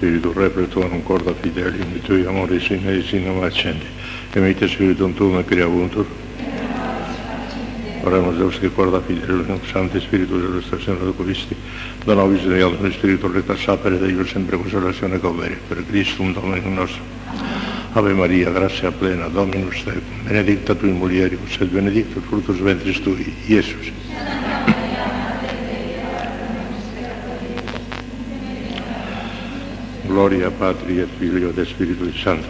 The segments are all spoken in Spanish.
Spiritu Re, non Corda Fidelium, i Tui amori sine e mi accendi. Emite Spiritum Tuum e crea vuntur. Oremus Deus che Corda fidelio, Fidelium, Santi Spiritu dello Stazione Docovisti, da nobis di Alto spirito Reta Sapere, da Io sempre consolazione e covere, per Cristo un Dominum nostro. Ave Maria, grazia plena, Dominus Tecum, benedicta tu Tui mulieribus, et benedictus frutto ventris Tui, Iesus. Amen. Gloria Patri et Filio et Spiritus Santo.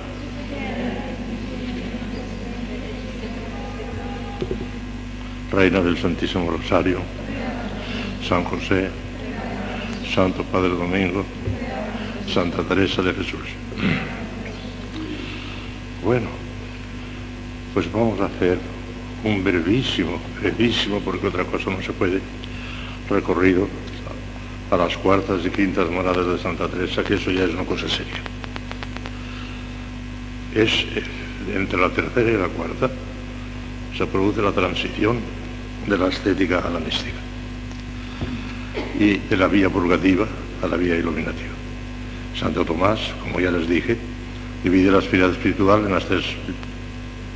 Reina del Santísimo Rosario, San José, Santo Padre Domingo, Santa Teresa de Jesús. Bueno, pues vamos a hacer un brevísimo, brevísimo, porque otra cosa no se puede, recorrido a las cuartas y quintas moradas de Santa Teresa, que eso ya es una cosa seria. Es eh, entre la tercera y la cuarta se produce la transición de la estética a la mística y de la vía purgativa a la vía iluminativa. Santo Tomás, como ya les dije, divide la esfera espiritual en las tres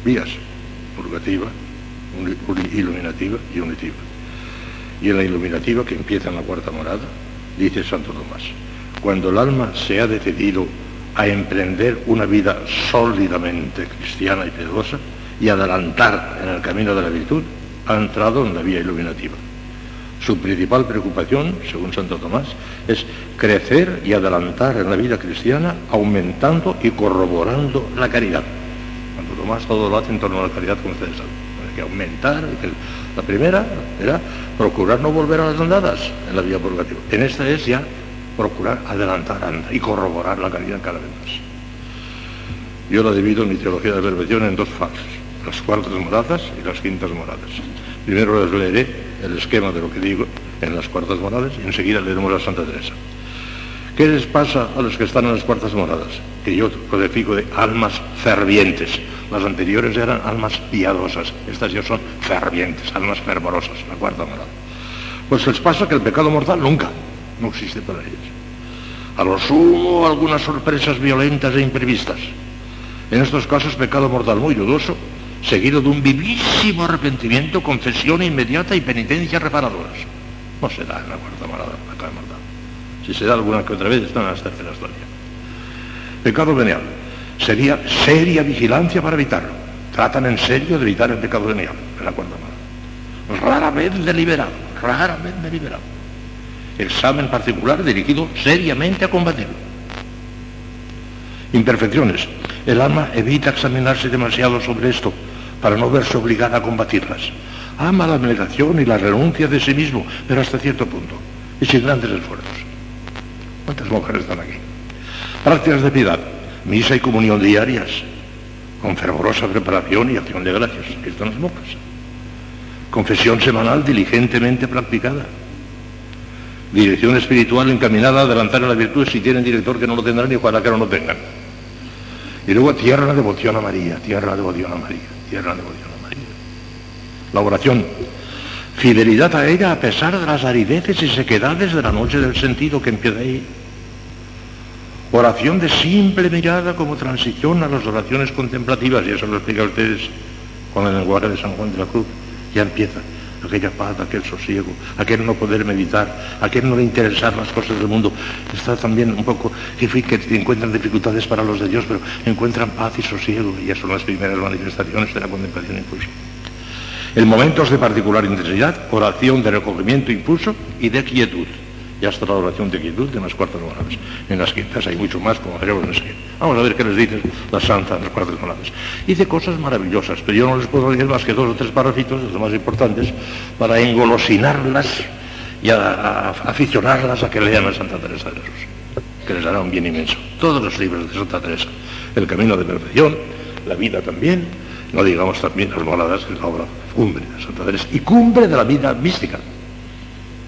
vías, purgativa, iluminativa y unitiva. Y en la iluminativa, que empieza en la cuarta morada, dice Santo Tomás, cuando el alma se ha decidido a emprender una vida sólidamente cristiana y piadosa y adelantar en el camino de la virtud, ha entrado en la vía iluminativa. Su principal preocupación, según Santo Tomás, es crecer y adelantar en la vida cristiana, aumentando y corroborando la caridad. Santo Tomás todo lo hace en torno a la caridad, como ustedes saben. Que aumentar. La primera era procurar no volver a las andadas en la vía purgativa. En esta es ya procurar adelantar y corroborar la caridad cada vez más. Yo la divido en mi teología de perfección en dos fases, las cuartas moradas y las quintas moradas. Primero les leeré el esquema de lo que digo en las cuartas moradas y enseguida leeremos a Santa Teresa. ¿Qué les pasa a los que están en las cuartas moradas? Que yo codifico de almas fervientes. Las anteriores eran almas piadosas, estas ya son fervientes, almas fervorosas, la cuarta morada. Pues les pasa que el pecado mortal nunca, no existe para ellos. A lo sumo algunas sorpresas violentas e imprevistas. En estos casos pecado mortal muy dudoso, seguido de un vivísimo arrepentimiento, confesión inmediata y penitencia reparadoras. No se da en la cuarta morada, pecado mortal. Si se da alguna que otra vez, están en las terceras todavía. Pecado venial. Sería seria vigilancia para evitarlo. Tratan en serio de evitar el pecado venial, en la cuarta morada. Rara vez deliberado, rara vez deliberado. Examen particular dirigido seriamente a combatirlo. Imperfecciones. El alma evita examinarse demasiado sobre esto para no verse obligada a combatirlas. Ama la abnegación y la renuncia de sí mismo, pero hasta cierto punto, y sin grandes esfuerzos. ¿Cuántas mujeres están aquí? Prácticas de piedad, misa y comunión diarias, con fervorosa preparación y acción de gracias. Aquí están las monjas. Confesión semanal diligentemente practicada. Dirección espiritual encaminada a adelantar a la virtud si tienen director que no lo tendrán y ojalá que no lo tengan. Y luego tierra devoción a María, tierra devoción a María, tierra devoción a María. La oración, fidelidad a ella a pesar de las arideces y sequedades de la noche del sentido que empieza ahí. Oración de simple mirada como transición a las oraciones contemplativas, y eso lo explica a ustedes con el lenguaje de San Juan de la Cruz. Ya empieza aquella paz, aquel sosiego, aquel no poder meditar, aquel no interesar las cosas del mundo. Está también un poco que, encuentran dificultades para los de Dios, pero encuentran paz y sosiego, y ya son las primeras manifestaciones de la contemplación impulso. En momentos de particular intensidad, oración de recogimiento impulso y de quietud. Ya está la oración de quietud en las cuartas moradas. En las quintas hay mucho más, como veremos enseguida. Vamos a ver qué les dice la santa en las cuartas moradas. Dice cosas maravillosas, pero yo no les puedo decir más que dos o tres párrafitos, los más importantes, para engolosinarlas y aficionarlas a que lean a Santa Teresa de Jesús, que les hará un bien inmenso. Todos los libros de Santa Teresa, El Camino de Perfección, La Vida también, no digamos también las moradas, que es la obra cumbre de Santa Teresa, y cumbre de la vida mística.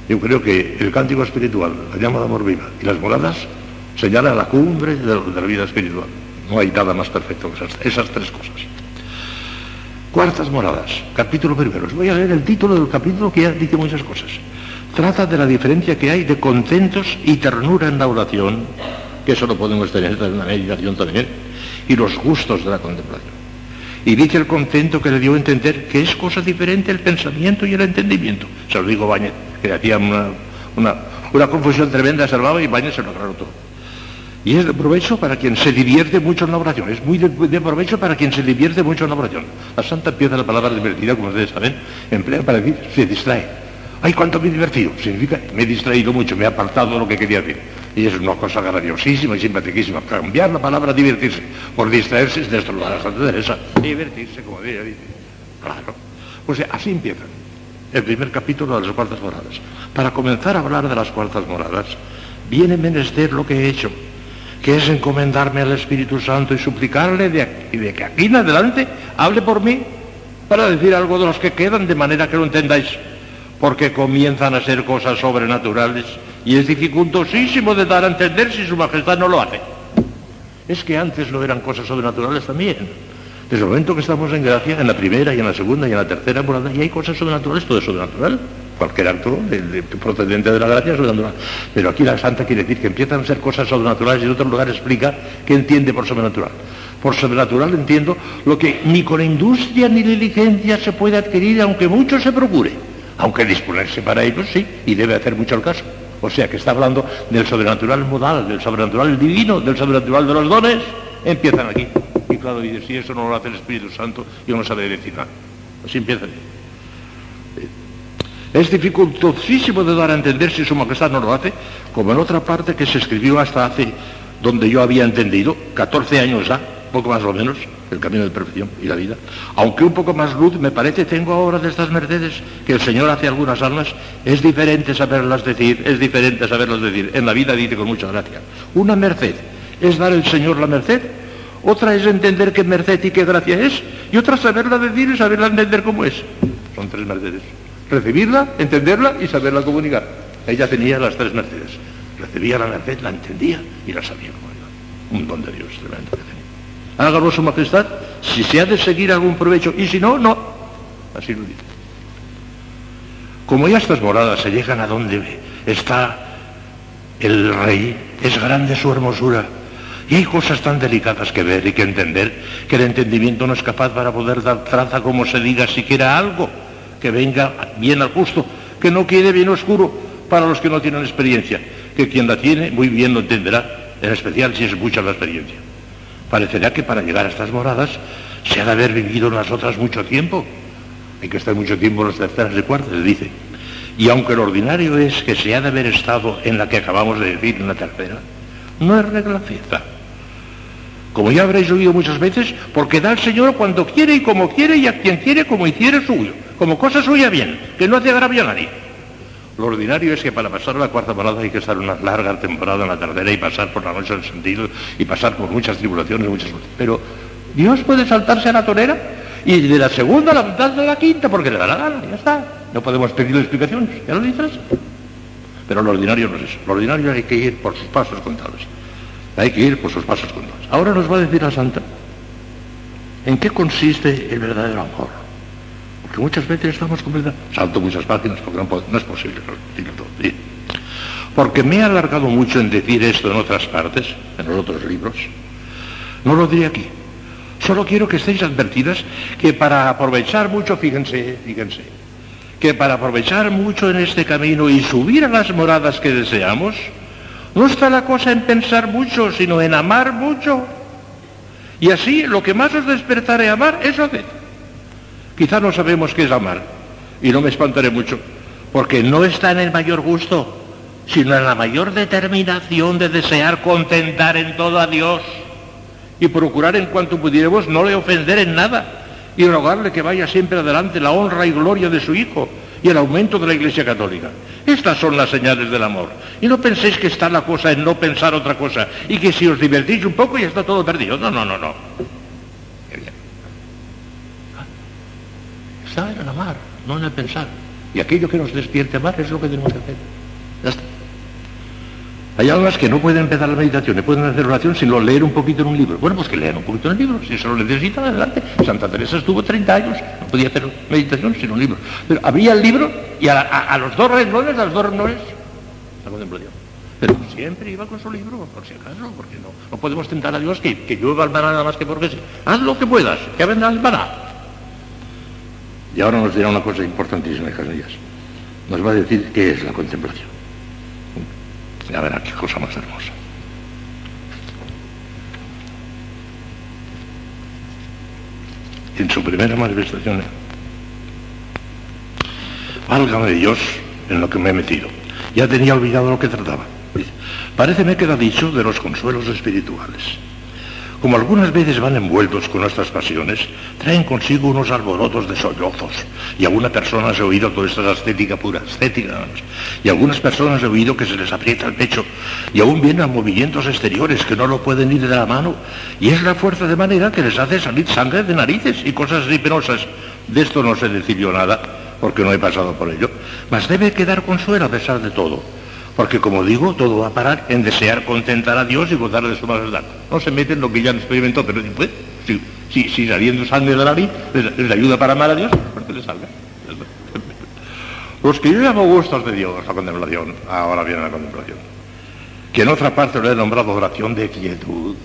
Yo creo que el cántico espiritual, la llama de amor viva y las moradas señalan la cumbre de, la vida espiritual. No hay nada más perfecto que esas, tres cosas. Cuartas moradas, capítulo primero. Os voy a leer el título del capítulo que ya dice muchas cosas. Trata de la diferencia que hay de contentos y ternura en la oración que eso lo podemos tener en una meditación también, y los gustos de la contemplación. Y dice el contento que le dio a entender que es cosa diferente el pensamiento y el entendimiento. Se lo digo Bañez, que hacía una, una, confusión tremenda, salvaba y Bañez se lo aclaró todo. Y es de provecho para quien se divierte mucho en la oración. Es muy de, provecho para quien se divierte mucho en la oración. La santa empieza la palabra divertida, como ustedes saben, emplea para decir, se distrae. Ay, cuánto me he divertido. Significa, me he distraído mucho, me he apartado de lo que quería decir. Y es una cosa graciosísima y simpaticísima. Cambiar la palabra divertirse por distraerse es destrozar a Santa Teresa. Divertirse, como ella dice. Claro. Pues así empieza el primer capítulo de las cuartas moradas. Para comenzar a hablar de las cuartas moradas, viene menester lo que he hecho que es encomendarme al Espíritu Santo y suplicarle de, de que aquí en adelante hable por mí para decir algo de los que quedan de manera que lo entendáis, porque comienzan a ser cosas sobrenaturales y es dificultosísimo de dar a entender si su majestad no lo hace. Es que antes no eran cosas sobrenaturales también. Desde el momento que estamos en gracia, en la primera y en la segunda y en la tercera morada, y hay cosas sobrenaturales, todo es sobrenatural cualquier acto procedente de la gracia es sobrenatural. Pero aquí la santa quiere decir que empiezan a ser cosas sobrenaturales y en otro lugar explica que entiende por sobrenatural. Por sobrenatural entiendo lo que ni con industria ni diligencia se puede adquirir, aunque mucho se procure. Aunque disponerse para ello sí, y debe hacer mucho el caso. O sea que está hablando del sobrenatural modal, del sobrenatural divino, del sobrenatural de los dones, empiezan aquí. Y si eso no lo hace el Espíritu Santo, yo no sabe decir nada. Así empieza. Es dificultosísimo de dar a entender si su majestad no lo hace, como en otra parte que se escribió hasta hace, donde yo había entendido, 14 años ya, poco más o menos, el camino de perfección y la vida. Aunque un poco más luz me parece tengo ahora de estas mercedes que el Señor hace algunas almas, es diferente saberlas decir, es diferente saberlas decir. En la vida dice con mucha gracia. Una merced es dar el Señor la merced, otra es entender qué merced y qué gracia es, y otra saberla decir y saberla entender cómo es. Son tres mercedes recibirla, entenderla y saberla comunicar. Ella tenía las tres mercedes. Recibía la merced, la entendía y la sabía comunicar. Un don de Dios tremendo que tenía. Hágalo su majestad si se ha de seguir algún provecho y si no, no. Así lo dice. Como ya estas moradas se llegan a donde está el rey, es grande su hermosura. Y hay cosas tan delicadas que ver y que entender que el entendimiento no es capaz para poder dar traza como se diga siquiera algo que venga bien al justo, que no quede bien oscuro para los que no tienen experiencia, que quien la tiene muy bien lo entenderá, en especial si es mucha la experiencia. Parecerá que para llegar a estas moradas se ha de haber vivido en las otras mucho tiempo. Hay que estar mucho tiempo en las terceras y cuartas, dice. Y aunque lo ordinario es que se ha de haber estado en la que acabamos de decir, en la tercera, no es regla fiesta como ya habréis oído muchas veces, porque da al Señor cuando quiere y como quiere y a quien quiere como hiciere suyo, como cosa suya bien, que no hace agravio a nadie. Lo ordinario es que para pasar la cuarta parada hay que estar una larga temporada en la tercera y pasar por la noche del sentido y pasar por muchas tribulaciones, muchas Pero Dios puede saltarse a la torera y de la segunda a la mitad de la quinta porque le da la gana, ya está. No podemos pedirle explicaciones, ya lo dices. Pero lo ordinario no es eso. Lo ordinario hay que ir por sus pasos contados. Hay que ir por sus pasos contados. Ahora nos va a decir la Santa en qué consiste el verdadero amor. Porque muchas veces estamos completamente... Salto muchas páginas porque no, es posible todo. Porque me he alargado mucho en decir esto en otras partes, en los otros libros. No lo diré aquí. Solo quiero que estéis advertidas que para aprovechar mucho, fíjense, fíjense, que para aprovechar mucho en este camino y subir a las moradas que deseamos, no está la cosa en pensar mucho, sino en amar mucho. Y así lo que más os despertaré a amar, eso haced. Quizá no sabemos qué es amar, y no me espantaré mucho, porque no está en el mayor gusto, sino en la mayor determinación de desear contentar en todo a Dios y procurar en cuanto pudiéramos no le ofender en nada y rogarle que vaya siempre adelante la honra y gloria de su Hijo y el aumento de la Iglesia Católica. Estas son las señales del amor. Y no penséis que está la cosa en no pensar otra cosa y que si os divertís un poco ya está todo perdido. No, no, no, no. Está en amar, no en el pensar. Y aquello que nos despierte amar es lo que tenemos que hacer. Hay almas que no pueden empezar la meditación, no pueden hacer oración sin leer un poquito en un libro. Bueno, pues que lean un poquito en el libro, si se lo necesitan, adelante. Santa Teresa estuvo 30 años, no podía hacer meditación sin un libro. Pero había el libro y a, los dos renglones, a los dos renglones, la contemplación. Pero siempre iba con su libro, por si acaso, porque no, no podemos tentar a Dios que, que llueva el maná nada más que porque sí. Haz lo que puedas, que vendrá el maná. Y ahora nos dirá una cosa importantísima, hijas mías. Nos va a decir qué es la contemplación. Ya verá qué cosa más hermosa. En su primera manifestación, válgame Dios en lo que me he metido. Ya tenía olvidado lo que trataba. Pareceme queda dicho de los consuelos espirituales. Como algunas veces van envueltos con nuestras pasiones, traen consigo unos alborotos de sollozos. Y algunas personas he oído toda esta estética pura, estética. Y algunas personas he oído que se les aprieta el pecho. Y aún vienen movimientos exteriores que no lo pueden ir de la mano. Y es la fuerza de manera que les hace salir sangre de narices y cosas así. De esto no se decidió nada, porque no he pasado por ello. Mas debe quedar consuelo a pesar de todo porque como digo, todo va a parar en desear contentar a Dios y gozar de su majestad. No se mete en lo que ya no experimentó, pero si, si, si saliendo sangre de la nariz les, ayuda para amar a Dios, pues que le salga. Los que yo llamo gustos de Dios, la contemplación, ahora viene la contemplación, que en otra parte lo he nombrado oración de quietud,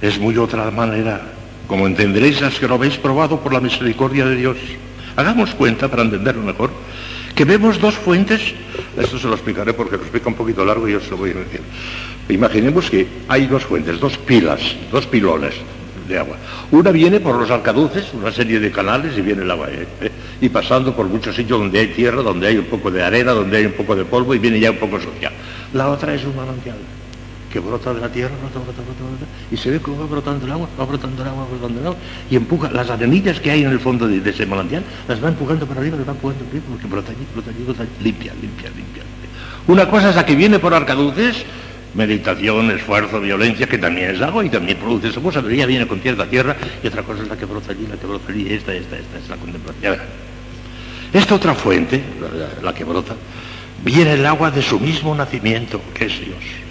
es muy otra manera, como entenderéis las que lo habéis probado por la misericordia de Dios. Hagamos cuenta, para entenderlo mejor, que vemos dos fuentes, esto se lo explicaré porque lo explica un poquito largo y yo se lo voy a decir. Imaginemos que hay dos fuentes, dos pilas, dos pilones de agua. Una viene por los arcaduces, una serie de canales y viene el agua. ¿eh? ¿eh? Y pasando por muchos sitios donde hay tierra, donde hay un poco de arena, donde hay un poco de polvo y viene ya un poco sucia. La otra es un manantial que brota de la tierra, brota, brota, brota, y se ve cómo va brotando el agua, va brotando el agua, va brotando el agua, y empuja las arenillas que hay en el fondo de, ese manantial, las va empujando para arriba, las va empujando para arriba, porque brota allí, brota allí, brota allí, limpia, limpia, limpia. Una cosa es la que viene por arcaduces, meditación, esfuerzo, violencia, que también es agua y también produce esa cosa, pero ya viene con tierra, tierra, y otra cosa es la que brota allí, la que brota allí, esta, esta, esta, es la contemplación. Esta otra fuente, la que brota, viene el agua de su mismo nacimiento, que es Dios.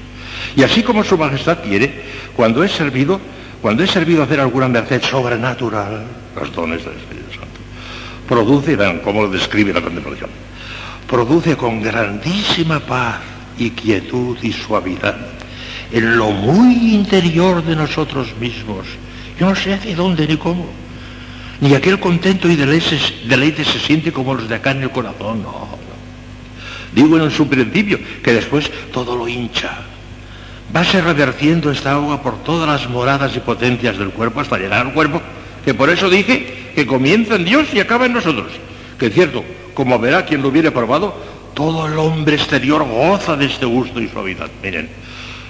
Y así como su majestad quiere, cuando es servido, cuando es servido hacer alguna merced sobrenatural, los dones del Espíritu Santo, produce, vean cómo lo describe la contemplación, produce con grandísima paz y quietud y suavidad en lo muy interior de nosotros mismos. Yo no sé hacia dónde ni cómo. Ni aquel contento y deleite, deleite se siente como los de acá en el corazón. No, no. Digo en su principio que después todo lo hincha Vase revertiendo esta agua por todas las moradas y potencias del cuerpo hasta llegar al cuerpo, que por eso dije que comienza en Dios y acaba en nosotros. Que es cierto, como verá quien lo hubiere probado, todo el hombre exterior goza de este gusto y suavidad. Miren,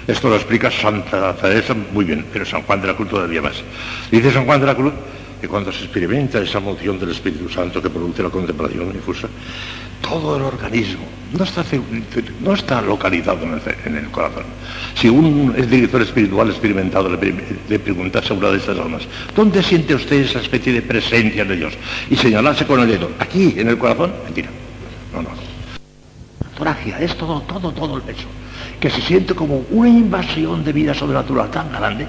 esto lo explica Santa Teresa muy bien, pero San Juan de la Cruz todavía más. Dice San Juan de la Cruz que cuando se experimenta esa moción del Espíritu Santo que produce la contemplación difusa, todo el organismo no está, no está localizado en el, corazón. Si un director espiritual experimentado le, le preguntase a una de estas almas, ¿dónde siente usted esa especie de presencia de Dios? Y señalase con el dedo, aquí, en el corazón, mentira. No, no. Toragia, es todo, todo, todo el pecho. Que se siente como una invasión de vida sobrenatural tan grande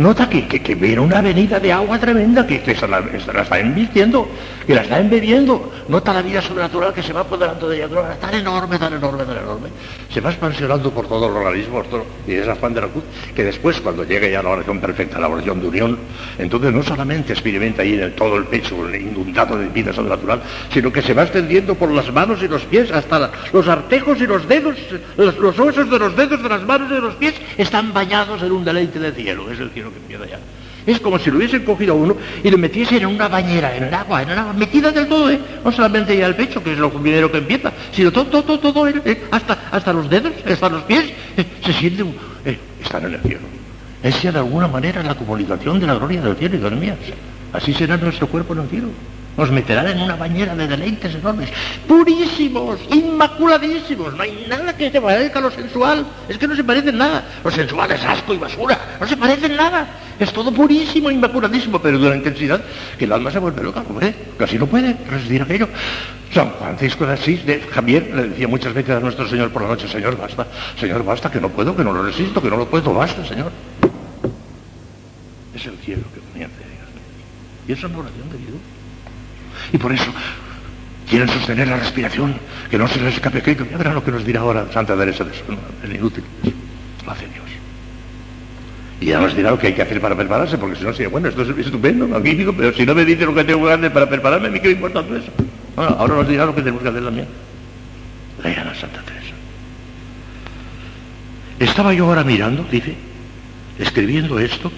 nota que, que, viene una avenida de agua tremenda que, se la, está invirtiendo, que la está embebiendo. Nota la vida sobrenatural que se va apoderando de ella, tan enorme, tan enorme, tan enorme. Se va expansionando por todo el organismo, y es Juan de la Cruz, que después, cuando llegue ya la oración perfecta, la oración de unión, entonces no solamente experimenta ahí en todo el pecho inundado de vida sobrenatural, sino que se va extendiendo por las manos y los pies, hasta los artejos y los dedos, los, los osos de los dedos de las manos y de los pies están bañados en un deleite de cielo. Es el que empieza ya. Es como si lo hubiesen cogido a uno y lo metiesen en una bañera, en el agua, en el agua, metida del todo, ¿eh? No solamente ya el pecho, que es lo primero que empieza, sino todo, todo, todo, todo ¿eh? hasta, hasta los dedos, hasta los pies, ¿eh? se siente, eh, están en el cielo. Es ya de alguna manera la comunicación de la gloria del cielo, y mías. Así será nuestro cuerpo en el cielo. Nos meterán en una bañera de deleites enormes, purísimos, inmaculadísimos. No hay nada que se parezca a lo sensual. Es que no se parecen nada. Lo sensual es asco y basura. No se parecen nada. Es todo purísimo, inmaculadísimo, pero de una intensidad que el alma se vuelve loca. Puede, casi no puede resistir aquello. San Francisco de Asís, de Javier, le decía muchas veces a nuestro Señor por la noche, Señor, basta, Señor, basta, que no puedo, que no lo resisto, que no lo puedo, basta, Señor. Es el cielo que comienza. Y eso es una oración de Dios. Y por eso quieren sostener la respiración, que no se les escape, que ya verán lo que nos dirá ahora Santa Teresa de eso, el inútil, lo hace Dios. Y ya nos dirá lo que hay que hacer para prepararse, porque si no sería, bueno, esto es estupendo, magnífico, pero si no me dice lo que tengo que hacer para prepararme, ¿a mí qué me importa todo eso? Bueno, ahora nos dirá lo que tenemos que hacer también. Lean a Santa Teresa. Estaba yo ahora mirando, dice, escribiendo esto,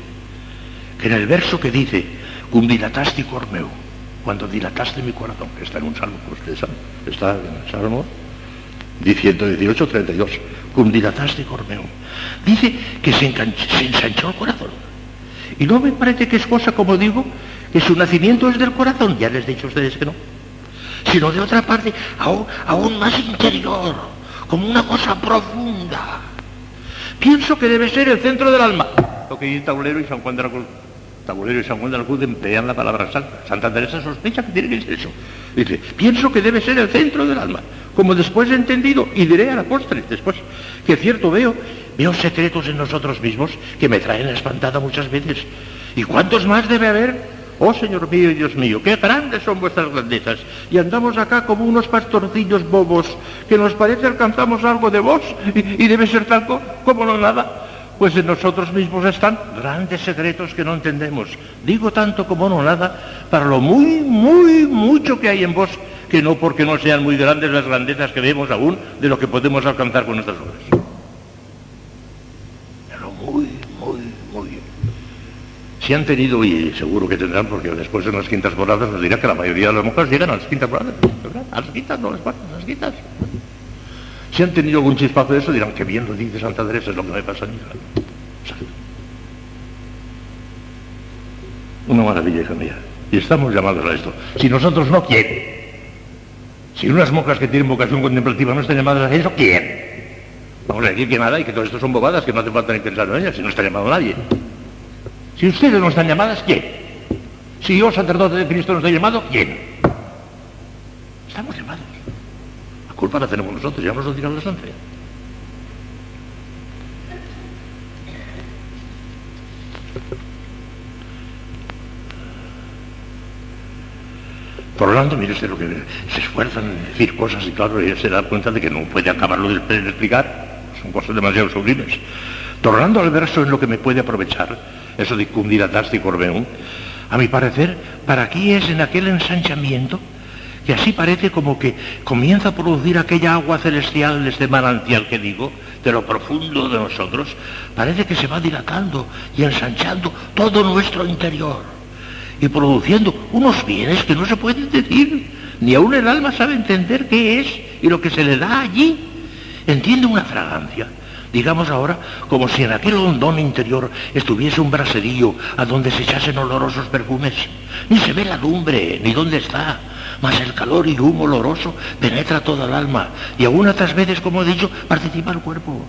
que en el verso que dice, cum dilataste cor meu, cuando dilataste mi corazón, que está en un salmo que ustedes saben, está en el salmo 118, 32, cum dilataste cor meu. Dice que se, se ensanchó el corazón. Y no me parece que es cosa, como digo, que su nacimiento es del corazón, ya les he dicho a ustedes que no, sino de otra parte, aún, aún más interior, como una cosa profunda. Pienso que debe ser el centro del alma. Lo que dice Taulero y San Juan de la Cruz. Taulero y San Juan de la Cruz emplean la palabra santa. Santa Teresa sospecha que tiene que ser eso. Dice, pienso que debe ser el centro del alma. Como después he entendido, y diré a la postre, después, que cierto veo, veo secretos en nosotros mismos que me traen espantada muchas veces. ¿Y cuántos más debe haber? Oh Señor mío y Dios mío, qué grandes son vuestras grandezas. Y andamos acá como unos pastorcillos bobos, que nos parece alcanzamos algo de vos y, debe ser tal como no nada. Pues en nosotros mismos están grandes secretos que no entendemos. Digo tanto como no nada para lo muy, muy, mucho que hay en vos, que no porque no sean muy grandes las grandezas que vemos aún de lo que podemos alcanzar con nuestras obras. Si han tenido, y seguro que tendrán, porque después en las quintas moradas nos dirá que la mayoría de las mujeres llegan a las quintas moradas, ¿verdad? A las quintas, no las a las quintas. Si han tenido algún chispazo de eso, dirán, que bien lo dice Santa Teresa, es lo que me pasa a mí. Una maravilla, hija mía. Y estamos llamados a esto. Si nosotros no, ¿quién? Si unas monjas que tienen vocación contemplativa no están llamadas a eso, ¿quién? Vamos a decir que nada y que todo esto son bobadas, que no hace falta ni pensar en ellas, si no está llamado nadie. Si ustedes no están llamadas, ¿quién? Si yo, sacerdote de Cristo, no estoy llamado, ¿quién? Estamos llamados. Culpa la tenemos nosotros, ya nos lo dirán las once. Por lo tanto, mire usted lo que se esfuerzan en decir cosas y claro, ella se da cuenta de que no puede acabarlo de explicar. Son cosas demasiado sublimes. Tornando al verso en lo que me puede aprovechar, eso de y corbeum, a mi parecer, para aquí es en aquel ensanchamiento que así parece como que comienza a producir aquella agua celestial, este manantial que digo, de lo profundo de nosotros, parece que se va dilatando y ensanchando todo nuestro interior. Y produciendo unos bienes que no se pueden decir, ni aún el alma sabe entender qué es y lo que se le da allí. Entiende una fragancia, digamos ahora, como si en aquel hondón interior estuviese un braserillo a donde se echasen olorosos perfumes. Ni se ve la lumbre, ni dónde está, mas el calor y humo oloroso penetra toda el alma y aún otras veces, como he dicho, participa el cuerpo.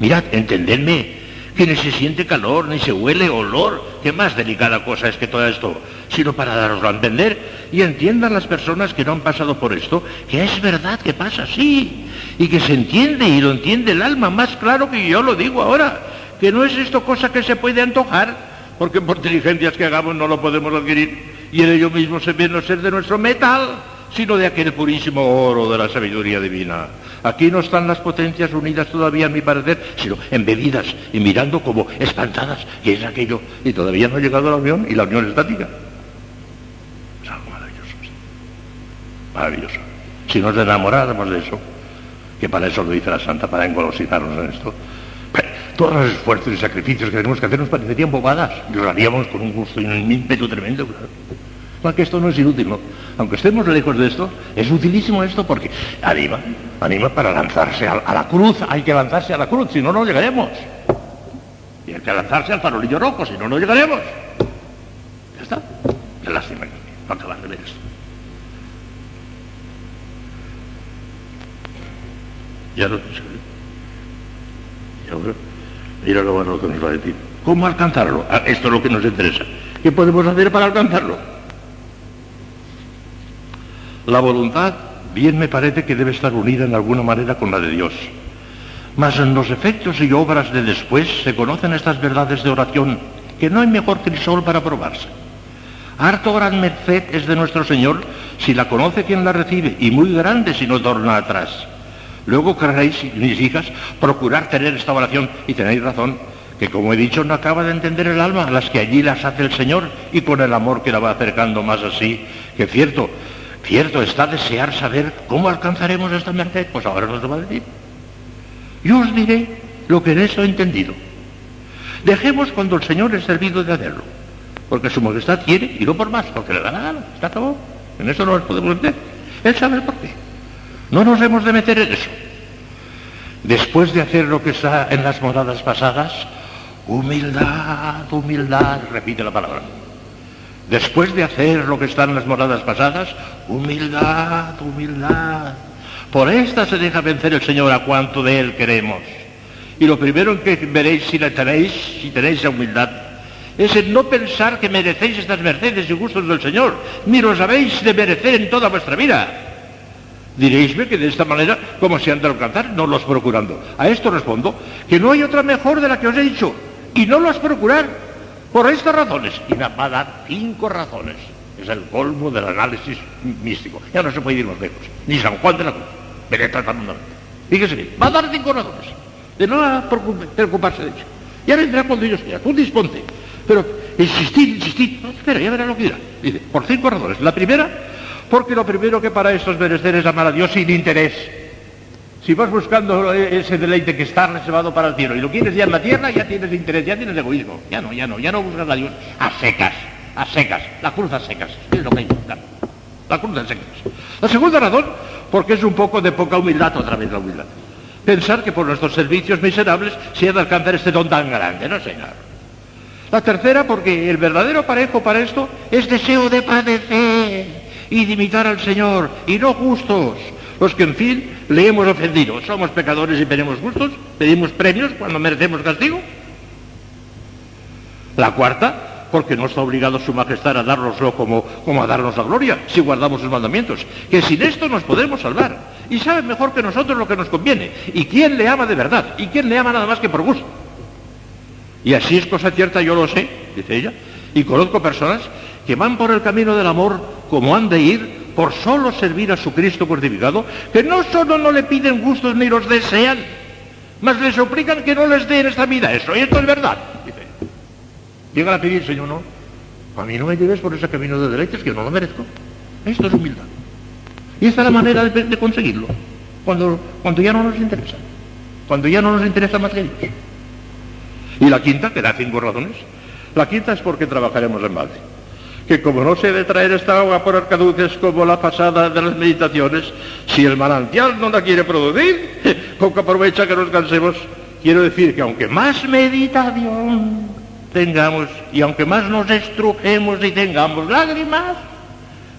Mirad, entendedme, que ni se siente calor, ni se huele olor. ¿Qué más delicada cosa es que todo esto? Sino para daroslo a entender y entiendan las personas que no han pasado por esto, que es verdad que pasa así, y que se entiende y lo entiende el alma más claro que yo lo digo ahora, que no es esto cosa que se puede antojar, porque por inteligencias que hagamos no lo podemos adquirir, y en ello mismo se ve no ser de nuestro metal, sino de aquel purísimo oro de la sabiduría divina. Aquí no están las potencias unidas todavía, a mi parecer, sino embebidas y mirando como espantadas, que es aquello, y todavía no ha llegado a la unión, y la unión estática. Es algo maravilloso. Maravilloso. Si nos enamoráramos de eso, que para eso lo dice la Santa, para engolosinarnos en esto, todos los esfuerzos y sacrificios que tenemos que hacer nos parecerían bobadas, y lo haríamos con un gusto y un ímpetu tremendo, claro que esto no es inútil, ¿no? Aunque estemos lejos de esto, es utilísimo esto porque anima, anima para lanzarse a, la cruz, hay que lanzarse a la cruz, si no, no llegaremos. Y hay que lanzarse al farolillo rojo, si no, no llegaremos. Ya está. Qué lástima que no acabar de ver esto. Ya lo dicho. Y ahora, mira lo bueno que nos va a decir. ¿Cómo alcanzarlo? Ah, esto es lo que nos interesa. ¿Qué podemos hacer para alcanzarlo? La voluntad, bien me parece que debe estar unida en alguna manera con la de Dios. Mas en los efectos y obras de después se conocen estas verdades de oración, que no hay mejor crisol para probarse. Harto gran merced es de nuestro Señor si la conoce quien la recibe, y muy grande si no torna atrás. Luego querréis, mis hijas, procurar tener esta oración, y tenéis razón, que como he dicho no acaba de entender el alma, las que allí las hace el Señor, y con el amor que la va acercando más así, que cierto, cierto está desear saber cómo alcanzaremos esta merced, pues ahora nos lo va a decir. Yo os diré lo que en eso he entendido. Dejemos cuando el Señor es servido de hacerlo, porque su majestad quiere y no por más, porque le da la gana, está todo. En eso no nos podemos meter. Él sabe por qué. No nos hemos de meter en eso. Después de hacer lo que está en las moradas pasadas, humildad, humildad, repite la palabra. Después de hacer lo que está en las moradas pasadas, humildad, humildad. Por esta se deja vencer el Señor a cuanto de Él queremos. Y lo primero que veréis si la tenéis, si tenéis esa humildad, es el no pensar que merecéis estas mercedes y gustos del Señor, ni los habéis de merecer en toda vuestra vida. Diréisme que de esta manera, como se han de alcanzar, no los procurando. A esto respondo que no hay otra mejor de la que os he dicho, y no los procurar por estas razones. Y me va a dar cinco razones. Es el colmo del análisis místico. Ya no se puede ir más lejos. Ni San Juan de la Cruz. Penetra tan Fíjese bien, va a dar cinco razones. De no preocuparse de ello. Ya vendrá cuando ellos quieran. Tú disponte. Pero insistir, insistir. Espera, ya verá lo que dirá. Dice, por cinco razones. La primera, porque lo primero que para estos merecer es amar a Dios sin interés. Si vas buscando ese deleite que está reservado para el cielo y lo quieres ya en la tierra, ya tienes interés, ya tienes egoísmo. Ya no, ya no, ya no buscas a Dios a secas, a secas, la cruz a secas. Es lo que hay que buscar. La cruz a secas. La segunda razón, porque es un poco de poca humildad, otra vez la humildad. Pensar que por nuestros servicios miserables se ha de alcanzar este don tan grande, no señor. La tercera, porque el verdadero parejo para esto es deseo de padecer y de imitar al Señor, y no justos, los que en fin le hemos ofendido. Somos pecadores y tenemos gustos, pedimos premios cuando merecemos castigo. La cuarta, porque no está obligado su majestad a dárnoslo como, como a darnos la gloria, si guardamos sus mandamientos, que sin esto nos podemos salvar. Y sabe mejor que nosotros lo que nos conviene. ¿Y quién le ama de verdad? ¿Y quién le ama nada más que por gusto? Y así es cosa cierta, yo lo sé, dice ella, y conozco personas que van por el camino del amor como han de ir por solo servir a su Cristo crucificado, que no solo no le piden gustos ni los desean, mas les suplican que no les den esta vida. Eso, y esto es verdad. Llega a pedir, Señor, no, a mí no me lleves por ese camino de derechos que no lo merezco. Esto es humildad. Y esta es la manera de, conseguirlo, cuando, cuando ya no nos interesa, cuando ya no nos interesa más que Dios. Y la quinta, que da cinco razones, la quinta es porque trabajaremos en balde que como no se debe traer esta agua por arcaduces como la pasada de las meditaciones, si el manantial no la quiere producir, poco aprovecha que nos cansemos. Quiero decir que aunque más meditación tengamos y aunque más nos estrujemos y tengamos lágrimas,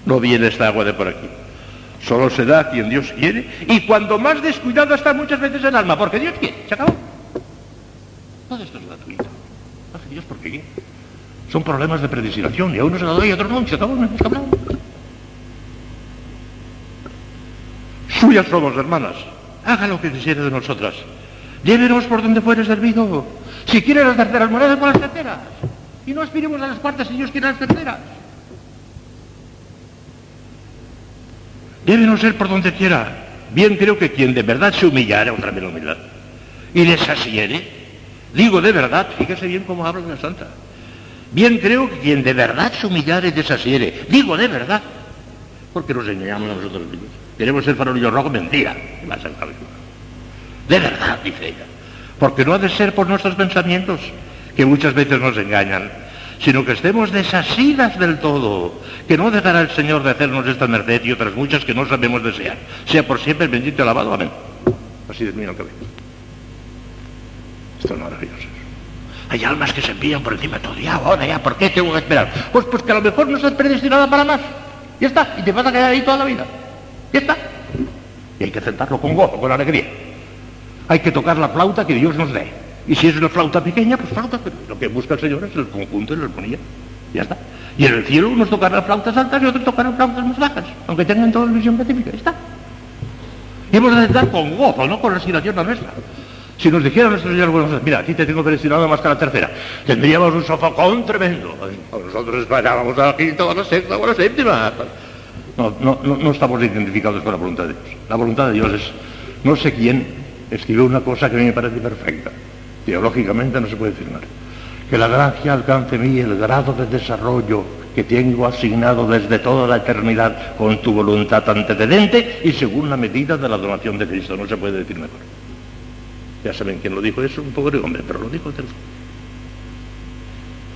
no viene esta agua de por aquí. Solo se da quien Dios quiere y cuando más descuidado está muchas veces el alma, porque Dios quiere. Se acabó. Todo esto es gratuito. Hace Dios porque quiere. Son problemas de predestinación y a uno se lo doy y a otro no, se acabó, hemos hablado. Suyas somos, hermanas. Haga lo que quisiera de nosotras. Llévenos por donde fuere servido. Si quiere las terceras monedas, por las terceras. Y no aspiremos a las cuartas si Dios quiere las terceras. Llévenos ser por donde quiera. Bien creo que quien de verdad se humillare, otra vez la humildad, y desasiere, digo de verdad, fíjese bien cómo habla la santa, Bien creo que quien de verdad se humillare y desasiere, digo de verdad, porque nos engañamos a nosotros mismos. Queremos ser farolillo rojo, mentira. De verdad, dice ella. Porque no ha de ser por nuestros pensamientos, que muchas veces nos engañan, sino que estemos desasidas del todo, que no dejará el Señor de hacernos esta merced y otras muchas que no sabemos desear. Sea por siempre bendito y alabado. Amén. Así termina el cabello. Esto es maravilloso. Hay almas que se envían por encima todo. Ya, ahora ya, ¿por qué tengo que esperar? Pues, pues que a lo mejor no estás predestinada para más. Ya está. Y te vas a quedar ahí toda la vida. Ya está. Y hay que aceptarlo con gozo, con alegría. Hay que tocar la flauta que Dios nos dé. Y si es una flauta pequeña, pues flauta. Lo que busca el Señor es el conjunto y la armonía. Ya está. Y en el cielo unos tocarán flautas altas y otros tocarán flautas más bajas, aunque tengan toda la visión pacífica. Ya está. Y hemos de aceptar con gozo, no con resignación la nuestra. Si nos dijeran nuestro Señor, bueno, mira, aquí te tengo predestinado más que a la tercera, tendríamos un sofocón tremendo. Nosotros esperábamos a la quinta a la sexta a la séptima. No, no, no, estamos identificados con la voluntad de Dios. La voluntad de Dios es, no sé quién escribió una cosa que a mí me parece perfecta. Teológicamente no se puede nada. Que la gracia alcance en mí el grado de desarrollo que tengo asignado desde toda la eternidad con tu voluntad antecedente y según la medida de la donación de Cristo. No se puede decir mejor. Ya saben quién lo dijo eso, un poco de hombre, pero lo dijo Terzo.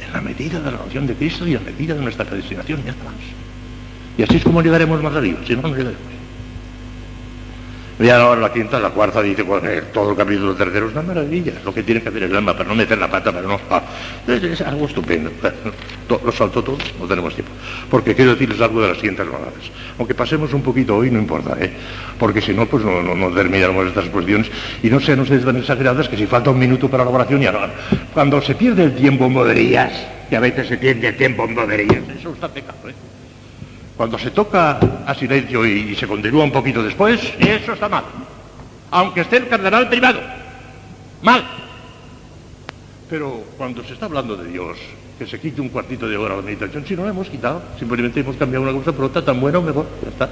En la medida de la donación de Cristo y en la medida de nuestra predestinación nada más. Y así es como llegaremos más arriba, si no, no llegaremos. Ya ahora la quinta, la cuarta dice, todo el capítulo tercero es una maravilla, lo que tiene que hacer el alma para no meter la pata, para no... Ah, es, algo estupendo. Lo salto todo, no tenemos tiempo. Porque quiero decirles algo de las siguientes moradas. Aunque pasemos un poquito hoy, no importa, ¿eh? Porque si no, pues no, no, terminaremos estas exposiciones y no sean ustedes tan exageradas que si falta un minuto para la oración ya no. Cuando se pierde el tiempo en boderías, que a veces se pierde el tiempo en boderías, eso está pecado, ¿eh? Cuando se toca a silencio y, se continúa un poquito después, eso está mal. Aunque esté el cardenal privado. Mal. Pero cuando se está hablando de Dios, que se quite un cuartito de hora la meditación, si no la hemos quitado, simplemente hemos cambiado una cosa por otra, tan buena o mejor, ya está.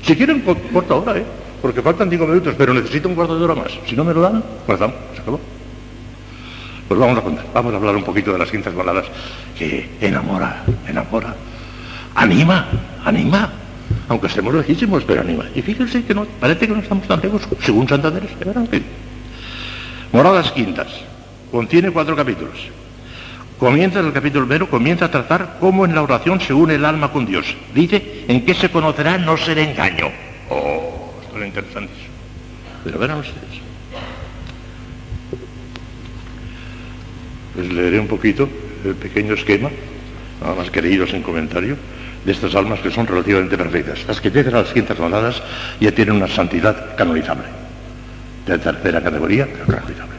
Si quieren, corta ahora, ¿eh? Porque faltan cinco minutos, pero necesito un cuarto de hora más. Si no me lo dan, pues damos, se acabó. Pues vamos a contar, vamos a hablar un poquito de las quintas baladas que enamora, enamora anima, anima. Aunque estemos lejísimos, pero anima. Y fíjense que no, parece que no estamos tan lejos, según Santander. Moradas Quintas. Contiene cuatro capítulos. Comienza el capítulo primero, comienza a tratar cómo en la oración se une el alma con Dios. Dice, en qué se conocerá no ser engaño. Oh, esto es interesante. Pero verán ustedes. Les leeré un poquito el pequeño esquema, nada más queridos en comentario de estas almas que son relativamente perfectas. Las que llegan a las quintas monadas ya tienen una santidad canonizable, de tercera categoría, pero canonizable.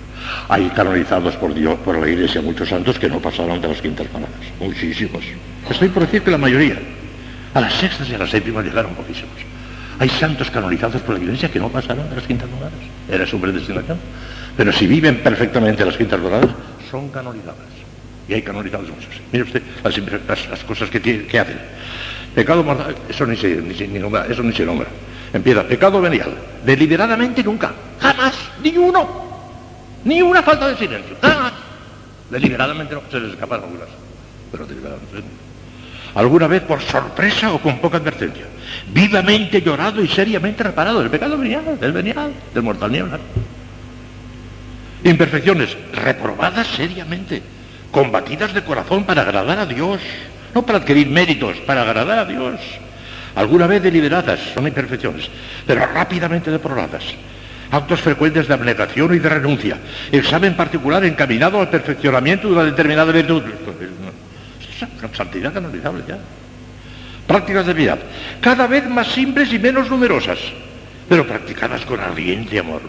Hay canonizados por Dios, por la Iglesia, muchos santos que no pasaron de las quintas monadas, muchísimos. Estoy por decir que la mayoría. A las sextas y a las séptimas llegaron poquísimos. Hay santos canonizados por la Iglesia que no pasaron de las quintas monadas. Era su predestinación. Pero si viven perfectamente las quintas monadas, son canonizadas. Y hay canonizados muchos. Mire usted las, cosas que, hacen. Pecado mortal, eso ni se, ni, nombra, eso ni se nombra. Empieza, pecado venial. Deliberadamente nunca. Jamás. Ni uno. Ni una falta de silencio. Jamás. Deliberadamente no. Se les escapan algunas. Pero deliberadamente Alguna vez por sorpresa o con poca advertencia. Vivamente llorado y seriamente reparado. El pecado venial, del venial, del mortal niebla. Imperfecciones reprobadas seriamente combatidas de corazón para agradar a Dios, no para adquirir méritos, para agradar a Dios. Alguna vez deliberadas, son imperfecciones, pero rápidamente deploradas. Actos frecuentes de abnegación y de renuncia. Examen particular encaminado al perfeccionamiento de una determinada virtud. Santidad canonizable ya. Prácticas de piedad. Cada vez más simples y menos numerosas, pero practicadas con ardiente amor.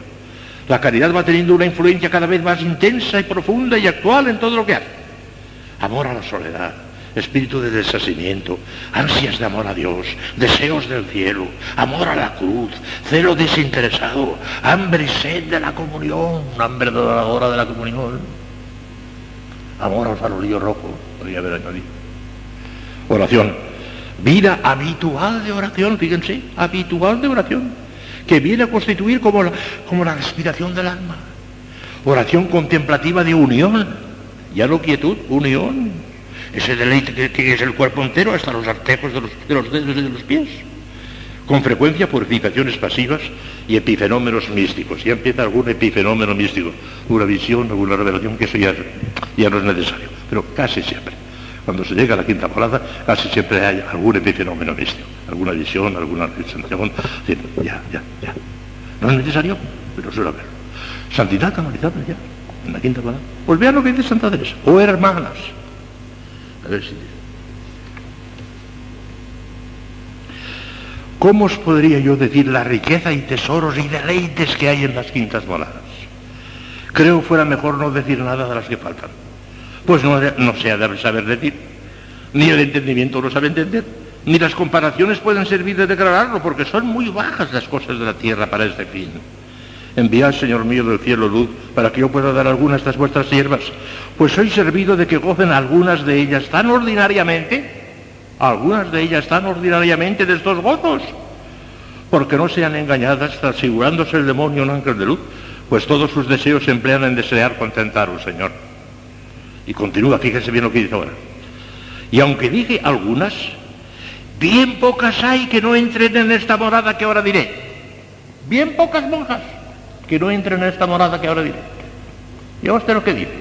La caridad va teniendo una influencia cada vez más intensa y profunda y actual en todo lo que hace. Amor a la soledad, espíritu de desasimiento, ansias de amor a Dios, deseos del cielo, amor a la cruz, celo desinteresado, hambre y sed de la comunión, hambre de la hora de la comunión, amor al farolillo rojo, podría haber añadido. Oración, vida habitual de oración, fíjense, habitual de oración que viene a constituir como la, como la respiración del alma. Oración contemplativa de unión, ya no quietud, unión. Ese deleite que, es el cuerpo entero hasta los artejos de los, de los dedos y de los pies. Con frecuencia purificaciones pasivas y epifenómenos místicos. Ya empieza algún epifenómeno místico, una visión, alguna revelación, que eso ya, ya no es necesario, pero casi siempre. Cuando se llega a la quinta palabra, casi siempre hay algún epifenómeno místico, alguna visión, alguna sensación. Ya, ya, ya. No es necesario, pero suele haber. Santidad canonizable ya, en la quinta palabra. Pues vean lo que dice Santa Teresa. O hermanas. A ver si ¿Cómo os podría yo decir la riqueza y tesoros y deleites que hay en las quintas moladas? Creo fuera mejor no decir nada de las que faltan pues no, se ha de saber decir, ni el entendimiento lo sabe entender, ni las comparaciones pueden servir de declararlo, porque son muy bajas las cosas de la tierra para este fin. Enviad, Señor mío, del cielo luz, para que yo pueda dar algunas de estas vuestras siervas, pues soy servido de que gocen algunas de ellas tan ordinariamente Algunas de ellas están ordinariamente de estos gozos, porque no sean engañadas, transfigurándose el demonio un ángel de luz, pues todos sus deseos se emplean en desear contentar al Señor. Y continúa, fíjese bien lo que dice ahora. Y aunque dije algunas, bien pocas hay que no entren en esta morada que ahora diré. Bien pocas monjas que no entren en esta morada que ahora diré. Y ahora usted lo que dice.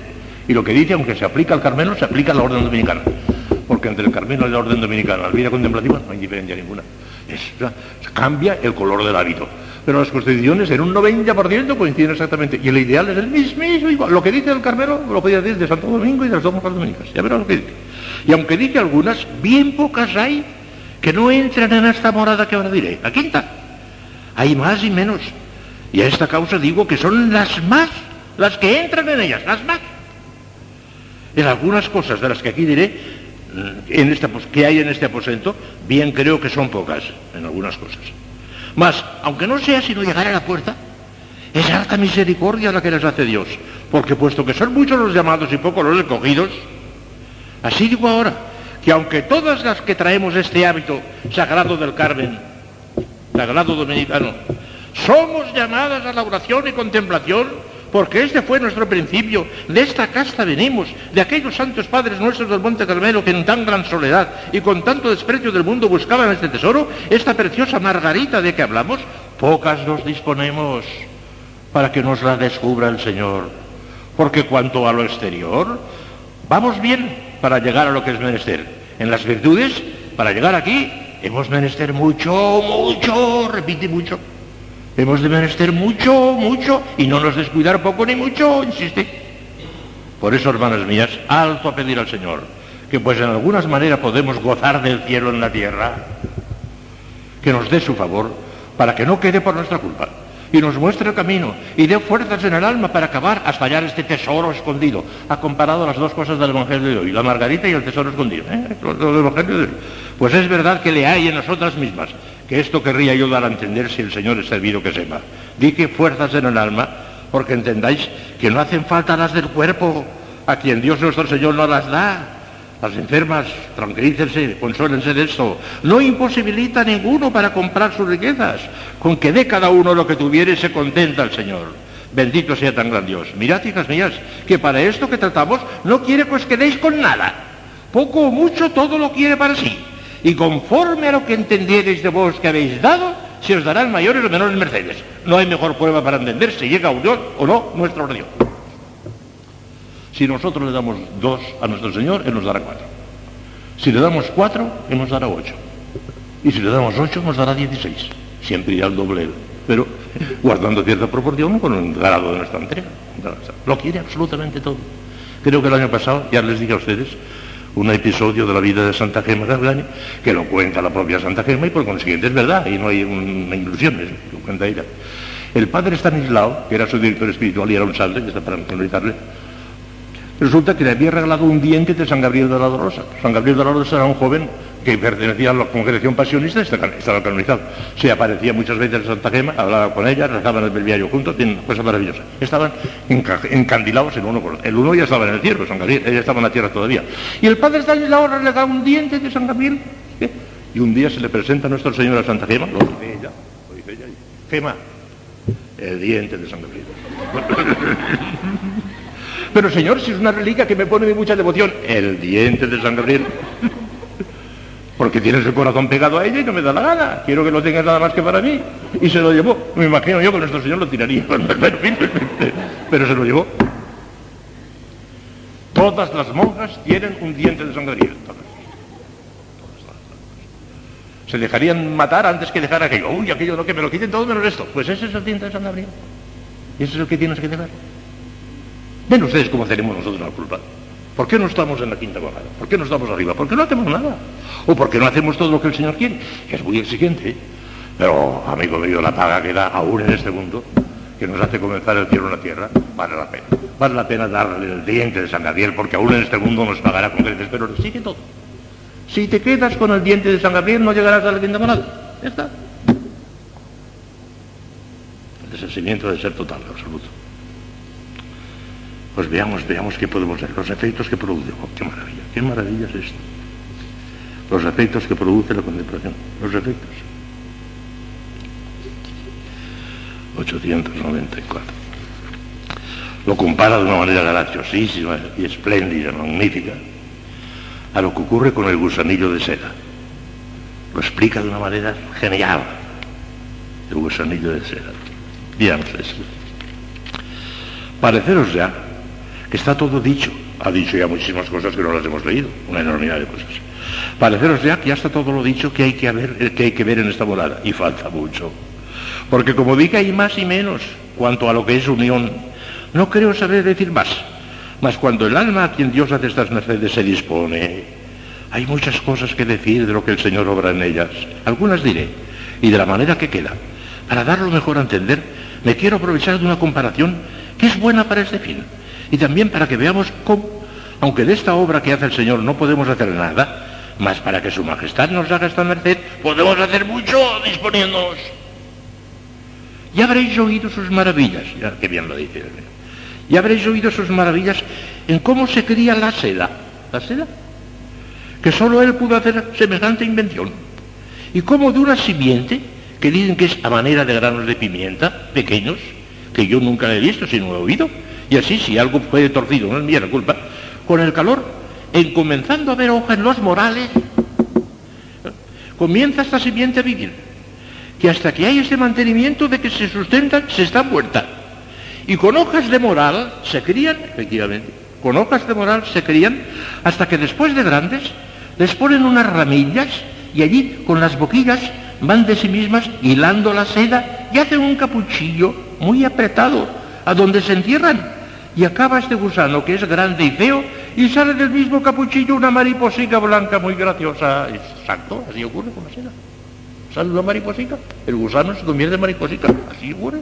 Y lo que dice, aunque se aplica al Carmelo, se aplica a la orden dominicana. Porque entre el Carmelo y la orden dominicana, la vida contemplativa, no hay diferencia ninguna. Es, cambia el color del hábito. Pero las constituciones en un 90% coinciden exactamente. Y el ideal es el mismo, igual. Lo que dice el Carmelo lo podía decir de Santo Domingo y de las dos monjas dominicas. Ya verás lo que dice. Y aunque dice algunas, bien pocas hay que no entran en esta morada que ahora diré. La quinta. Hay más y menos. Y a esta causa digo que son las más las que entran en ellas, las más. En algunas cosas de las que aquí diré, en este, que hay en este aposento, bien creo que son pocas, en algunas cosas. Mas, aunque no sea sino llegar a la puerta, es alta misericordia la que les hace Dios, porque puesto que son muchos los llamados y pocos los escogidos, así digo ahora, que aunque todas las que traemos este hábito sagrado del Carmen, sagrado dominicano, somos llamadas a la oración y contemplación, porque este fue nuestro principio, de esta casta venimos, de aquellos santos padres nuestros del Monte Carmelo que en tan gran soledad y con tanto desprecio del mundo buscaban este tesoro, esta preciosa margarita de que hablamos, pocas nos disponemos para que nos la descubra el Señor. Porque cuanto a lo exterior, vamos bien para llegar a lo que es menester. En las virtudes, para llegar aquí, hemos menester mucho, mucho, repite mucho. Hemos de menester mucho, mucho, y no nos descuidar poco ni mucho, insiste. Por eso, hermanas mías, alto a pedir al Señor, que pues en algunas maneras podemos gozar del cielo en la tierra, que nos dé su favor, para que no quede por nuestra culpa, y nos muestre el camino, y dé fuerzas en el alma para acabar hasta hallar este tesoro escondido. Ha comparado las dos cosas del Evangelio de hoy, la margarita y el tesoro escondido. ¿eh? Pues es verdad que le hay en nosotras mismas, que esto querría yo dar a entender si el Señor es servido que sepa. Di que fuerzas en el alma, porque entendáis que no hacen falta las del cuerpo, a quien Dios nuestro Señor no las da. Las enfermas, tranquilícense, consuélense de esto. No imposibilita a ninguno para comprar sus riquezas. Con que dé cada uno lo que tuviere se contenta el Señor. Bendito sea tan gran Dios. Mirad, hijas mías, que para esto que tratamos no quiere pues que deis con nada. Poco o mucho todo lo quiere para sí y conforme a lo que entendiereis de vos que habéis dado, se os darán mayores o menores mercedes. No hay mejor prueba para entender si llega a unión o no nuestra oración. Si nosotros le damos dos a nuestro Señor, Él nos dará cuatro. Si le damos cuatro, Él nos dará ocho. Y si le damos ocho, nos dará dieciséis. Siempre irá al doble pero guardando cierta proporción con el grado de nuestra entrega. Lo quiere absolutamente todo. Creo que el año pasado, ya les dije a ustedes, un episodio de la vida de Santa Gema Gargani que lo cuenta la propia Santa Gema y por consiguiente es verdad y no hay una ilusión, lo cuenta ella. El padre Stanislao, que era su director espiritual y era un salve, que está para canonizarle, resulta que le había regalado un diente de San Gabriel de la Dolorosa. San Gabriel de la Dolorosa era un joven que pertenecía a la congregación pasionista, estaba canonizado. Se aparecía muchas veces en Santa Gema, hablaba con ella, rezaban el belviario juntos, tienen cosas maravillosas. Estaban encandilados el uno el otro. El uno ya estaba en el cielo, San Gabriel, ella estaba en la tierra todavía. Y el padre ahora le da un diente de San Gabriel. ¿eh? Y un día se le presenta a nuestro Señor a Santa Gema, lo dice ella, lo dice ella, Gema, el diente de San Gabriel. Pero Señor, si es una reliquia que me pone de mucha devoción, el diente de San Gabriel porque tienes el corazón pegado a ella y no me da la gana. Quiero que lo tengas nada más que para mí. Y se lo llevó. Me imagino yo que nuestro Señor lo tiraría. Pero se lo llevó. Todas las monjas tienen un diente de San Gabriel. Se dejarían matar antes que dejar aquello. Uy, aquello no, que me lo quiten todo menos esto. Pues ese es el diente de San Gabriel. Y ese es el que tienes que dejar. Ven ustedes cómo tenemos nosotros la culpa. ¿Por qué no estamos en la quinta bajada? ¿Por qué no estamos arriba? ¿Por qué no hacemos nada? ¿O por qué no hacemos todo lo que el Señor quiere? Es muy exigente. Pero, amigo mío, la paga que da aún en este mundo, que nos hace comenzar el cielo en la tierra, vale la pena. Vale la pena darle el diente de San Gabriel, porque aún en este mundo nos pagará con creces, pero sigue todo. Si te quedas con el diente de San Gabriel, no llegarás a la quinta bajada. Ya está. El desasimiento debe ser total, absoluto. Pues veamos, veamos qué podemos hacer, los efectos que produce. Oh, qué maravilla, qué maravilla es esto. los efectos que produce la contemplación, los efectos. 894. Lo compara de una manera graciosísima y espléndida, magnífica, a lo que ocurre con el gusanillo de seda. Lo explica de una manera genial, el gusanillo de seda. Bien, Pareceros ya que está todo dicho. Ha dicho ya muchísimas cosas que no las hemos leído, una enormidad de cosas. Pareceros ya que ya está todo lo dicho que hay que, ver, que hay que ver en esta morada. Y falta mucho. Porque como que hay más y menos cuanto a lo que es unión, no creo saber decir más. Mas cuando el alma a quien Dios hace estas mercedes se dispone, hay muchas cosas que decir de lo que el Señor obra en ellas. Algunas diré, y de la manera que queda. Para darlo mejor a entender, me quiero aprovechar de una comparación que es buena para este fin. Y también para que veamos cómo, aunque de esta obra que hace el Señor no podemos hacer nada, más para que su majestad nos haga esta merced, podemos hacer mucho disponiéndonos. Ya habréis oído sus maravillas, ya que bien lo dice. Ya habréis oído sus maravillas en cómo se cría la seda. ¿La seda? Que solo él pudo hacer semejante invención. Y cómo de una simiente, que dicen que es a manera de granos de pimienta, pequeños, que yo nunca he visto, sino he oído, y así si algo fue torcido, no es mía la culpa, con el calor, en comenzando a ver hojas en los morales, comienza esta simiente a vivir, que hasta que hay ese mantenimiento de que se sustentan, se está muerta. Y con hojas de moral se crían, efectivamente, con hojas de moral se crían, hasta que después de grandes les ponen unas ramillas y allí con las boquillas van de sí mismas hilando la seda y hacen un capuchillo muy apretado, a donde se entierran. Y acaba este gusano que es grande y feo y sale del mismo capuchillo una mariposica blanca muy graciosa. Exacto, así ocurre con la seda. Sale una mariposica, el gusano se convierte en mariposica. Así ocurre.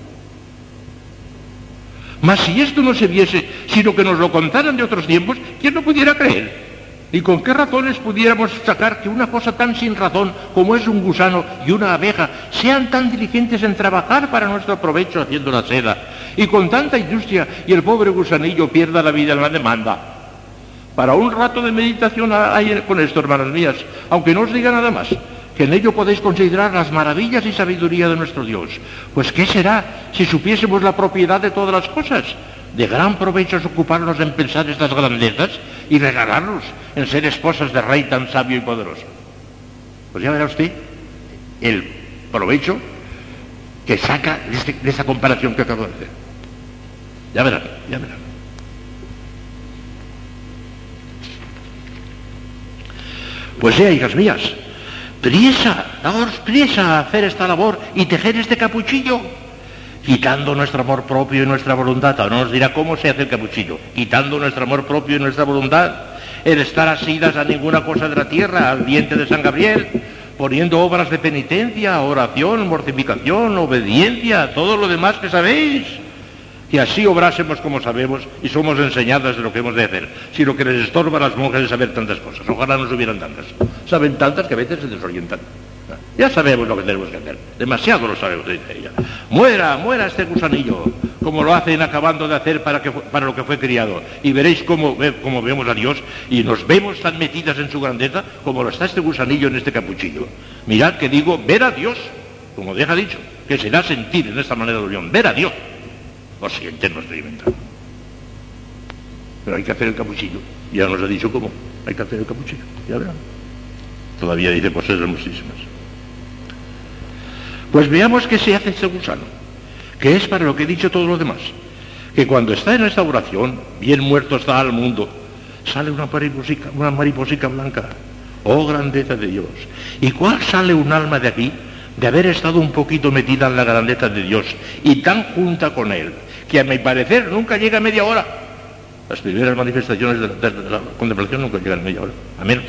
Mas si esto no se viese, sino que nos lo contaran de otros tiempos, ¿quién no pudiera creer? ¿Y con qué razones pudiéramos sacar que una cosa tan sin razón como es un gusano y una abeja sean tan diligentes en trabajar para nuestro provecho haciendo la seda y con tanta industria y el pobre gusanillo pierda la vida en la demanda? Para un rato de meditación hay con esto, hermanas mías, aunque no os diga nada más, que en ello podéis considerar las maravillas y sabiduría de nuestro Dios. Pues ¿qué será si supiésemos la propiedad de todas las cosas? De gran provecho es ocuparnos en pensar estas grandezas y regalarnos en ser esposas de rey tan sabio y poderoso. Pues ya verá usted el provecho que saca de, este, esa comparación que acabo de hacer. Ya verán, ya verán. Pues ya, hijas mías, prisa, daos prisa a hacer esta labor y tejer este capuchillo quitando nuestro amor propio y nuestra voluntad. Ahora nos dirá cómo se hace el capuchillo, quitando nuestro amor propio y nuestra voluntad, el estar asidas a ninguna cosa de la tierra, al diente de San Gabriel, poniendo obras de penitencia, oración, mortificación, obediencia, todo lo demás que sabéis. Que así obrásemos como sabemos y somos enseñadas de lo que hemos de hacer. Si lo que les estorba a las monjas es saber tantas cosas. Ojalá no hubieran tantas. Saben tantas que a veces se desorientan. Ya sabemos lo que tenemos que hacer. Demasiado lo sabemos, dice ella. Muera, muera este gusanillo, como lo hacen acabando de hacer para, que, para lo que fue criado. Y veréis cómo, cómo vemos a Dios y nos vemos tan metidas en su grandeza como lo está este gusanillo en este capuchillo. Mirad que digo, ver a Dios, como deja dicho, que será sentir en esta manera de unión, ver a Dios. Lo sienten, no estoy inventando. Pero hay que hacer el capuchillo. Ya nos ha dicho cómo. Hay que hacer el capuchillo. Ya verán. Todavía dice cosas hermosísimas. Pues veamos qué se hace este gusano, que es para lo que he dicho todo lo demás. Que cuando está en esta oración, bien muerto está al mundo, sale una mariposica, una mariposica blanca. Oh grandeza de Dios. ¿Y cuál sale un alma de aquí? De haber estado un poquito metida en la grandeza de Dios y tan junta con Él, que a mi parecer nunca llega a media hora. Las primeras manifestaciones de la, contemplación nunca llegan a media hora, a menos.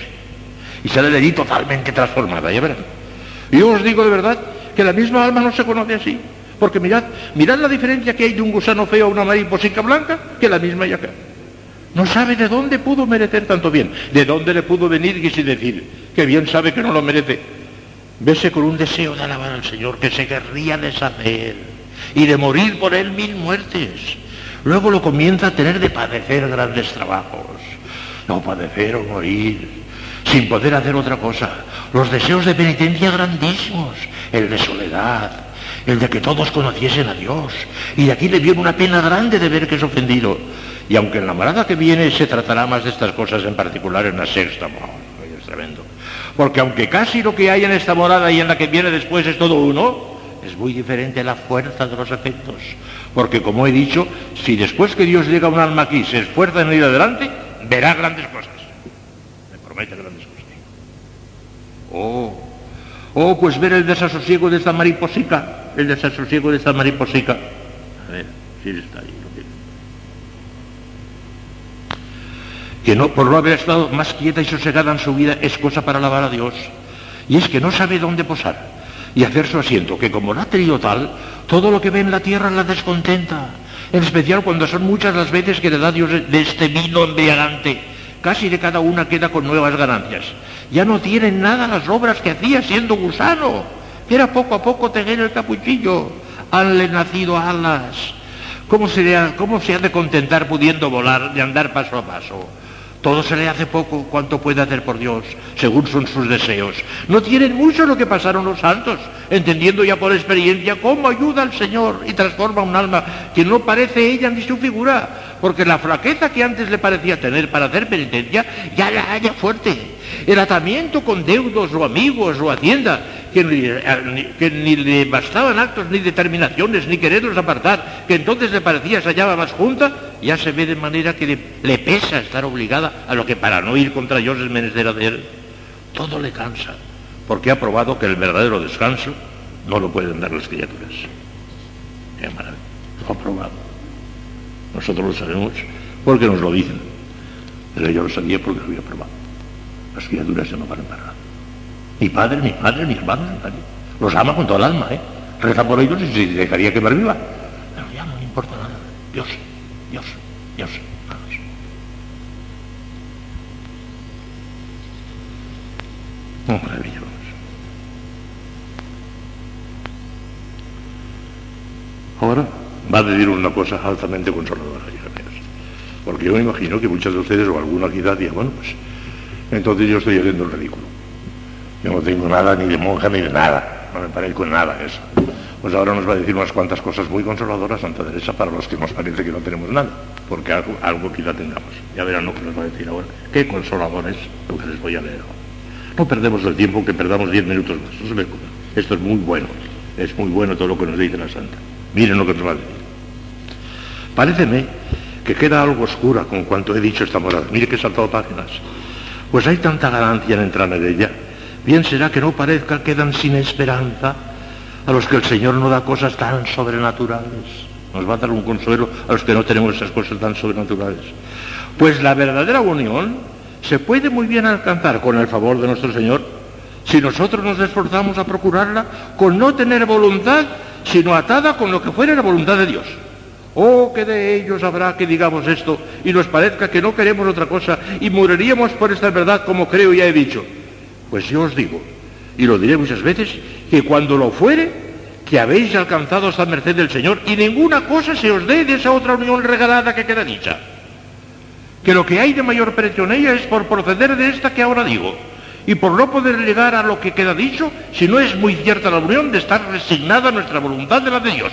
Y sale de allí totalmente transformada, ya verán. Y yo os digo de verdad que la misma alma no se conoce así. Porque mirad, mirad la diferencia que hay de un gusano feo a una mariposica blanca, que la misma hay acá. No sabe de dónde pudo merecer tanto bien, de dónde le pudo venir y sin decir, que bien sabe que no lo merece. Vese con un deseo de alabar al Señor que se querría deshacer y de morir por él mil muertes. Luego lo comienza a tener de padecer grandes trabajos. No padecer o morir sin poder hacer otra cosa. Los deseos de penitencia grandísimos, el de soledad, el de que todos conociesen a Dios. Y de aquí le viene una pena grande de ver que es ofendido. Y aunque en la morada que viene se tratará más de estas cosas, en particular en la sexta, es tremendo. Porque aunque casi lo que hay en esta morada y en la que viene después es todo uno, es muy diferente la fuerza de los efectos. Porque como he dicho, si después que Dios llega a un alma aquí se esfuerza en ir adelante, verá grandes cosas. Me promete grandes cosas. Oh, oh, pues ver el desasosiego de esta mariposica, el desasosiego de esta mariposica. A ver, si está ahí. que no, por no haber estado más quieta y sosegada en su vida es cosa para alabar a Dios. Y es que no sabe dónde posar y hacer su asiento, que como ha tenido tal, todo lo que ve en la tierra la descontenta. En especial cuando son muchas las veces que le da Dios de este vino embriagante. Casi de cada una queda con nuevas ganancias. Ya no tienen nada las obras que hacía siendo gusano. Era poco a poco tener el capuchillo. Hanle nacido alas. ¿Cómo ¿Cómo se ha de contentar pudiendo volar, de andar paso a paso? Todo se le hace poco cuanto puede hacer por Dios, según son sus deseos. No tienen mucho lo que pasaron los santos, entendiendo ya por experiencia cómo ayuda al Señor y transforma un alma que no parece ella ni su figura, porque la flaqueza que antes le parecía tener para hacer penitencia ya la haya fuerte. El atamiento con deudos o amigos o hacienda eh, que ni, le bastaban actos ni determinaciones, ni quererlos apartar, que entonces le parecía se hallaba más junta, ya se ve de manera que le, pesa estar obligada a lo que para no ir contra Dios es menester hacer. Todo le cansa, porque ha probado que el verdadero descanso no lo pueden dar las criaturas. Qué maravilla, lo ha probado. Nosotros lo sabemos porque nos lo dicen, pero yo lo sabía porque lo había probado. Las criaturas ya no valen para nada. Mi padre, mi padre, mis hermanos, los ama con toda el alma, ¿eh? Reza por ellos y se dejaría quemar viva. Pero ya no le importa nada. Dios, Dios, Dios. Oh, maravilloso. Ahora va a decir una cosa altamente consoladora, hija mías. Porque yo me imagino que muchas de ustedes o alguna aquí diga, bueno, pues entonces yo estoy haciendo el ridículo. Yo no tengo nada ni de monja ni de nada, no me parezco en nada eso. Pues ahora nos va a decir unas cuantas cosas muy consoladoras Santa Teresa para los que nos parece que no tenemos nada, porque algo, quizá tengamos. Ya verán lo que nos va a decir ahora. Qué consolador es lo que les voy a leer No perdemos el tiempo que perdamos diez minutos más. Esto es muy bueno, es muy bueno todo lo que nos dice la Santa. Miren lo que nos va a decir. Paréceme que queda algo oscura con cuanto he dicho esta morada. Mire que he saltado páginas. Pues hay tanta ganancia en entrar en ella Bien será que no parezca quedan sin esperanza a los que el Señor no da cosas tan sobrenaturales. Nos va a dar un consuelo a los que no tenemos esas cosas tan sobrenaturales. Pues la verdadera unión se puede muy bien alcanzar con el favor de nuestro Señor si nosotros nos esforzamos a procurarla con no tener voluntad, sino atada con lo que fuera la voluntad de Dios. Oh, que de ellos habrá que digamos esto y nos parezca que no queremos otra cosa y moriríamos por esta verdad como creo ya he dicho. Pues yo os digo, y lo diré muchas veces, que cuando lo fuere, que habéis alcanzado esta merced del Señor y ninguna cosa se os dé de esa otra unión regalada que queda dicha. Que lo que hay de mayor precio en ella es por proceder de esta que ahora digo, y por no poder llegar a lo que queda dicho, si no es muy cierta la unión de estar resignada a nuestra voluntad de la de Dios.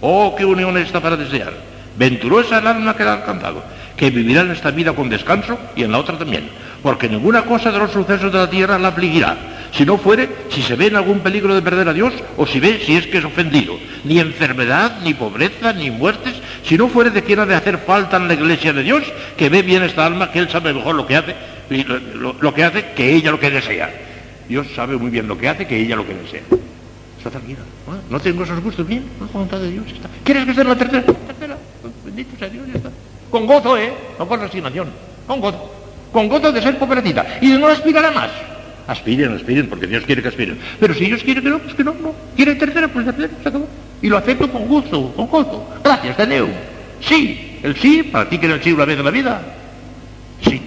Oh, qué unión esta para desear. Venturosa el alma que ha alcanzado, que vivirá en esta vida con descanso y en la otra también porque ninguna cosa de los sucesos de la tierra la afligirá, si no fuere, si se ve en algún peligro de perder a Dios, o si ve si es que es ofendido. Ni enfermedad, ni pobreza, ni muertes, si no fuere de quien ha de hacer falta en la iglesia de Dios, que ve bien esta alma, que Él sabe mejor lo que hace, lo, que hace que ella lo que desea. Dios sabe muy bien lo que hace, que ella lo que desea. Está tranquila. No, tengo esos gustos bien, la voluntad de Dios está. ¿Quieres que en la tercera? tercera. Bendito sea Dios, ya está. Con gozo, ¿eh? No con resignación. Con gozo con gozo de ser pobrecita y no aspirar a más. Aspiren, aspiren, porque Dios quiere que aspiren. Pero si Dios quiere que no, pues que no, no. Quiere tercera, pues tercera, se acabó. Y lo acepto con gusto, con gozo. Gracias, Teneu. Sí, el sí, para ti que el sí una vez en la vida. Sí.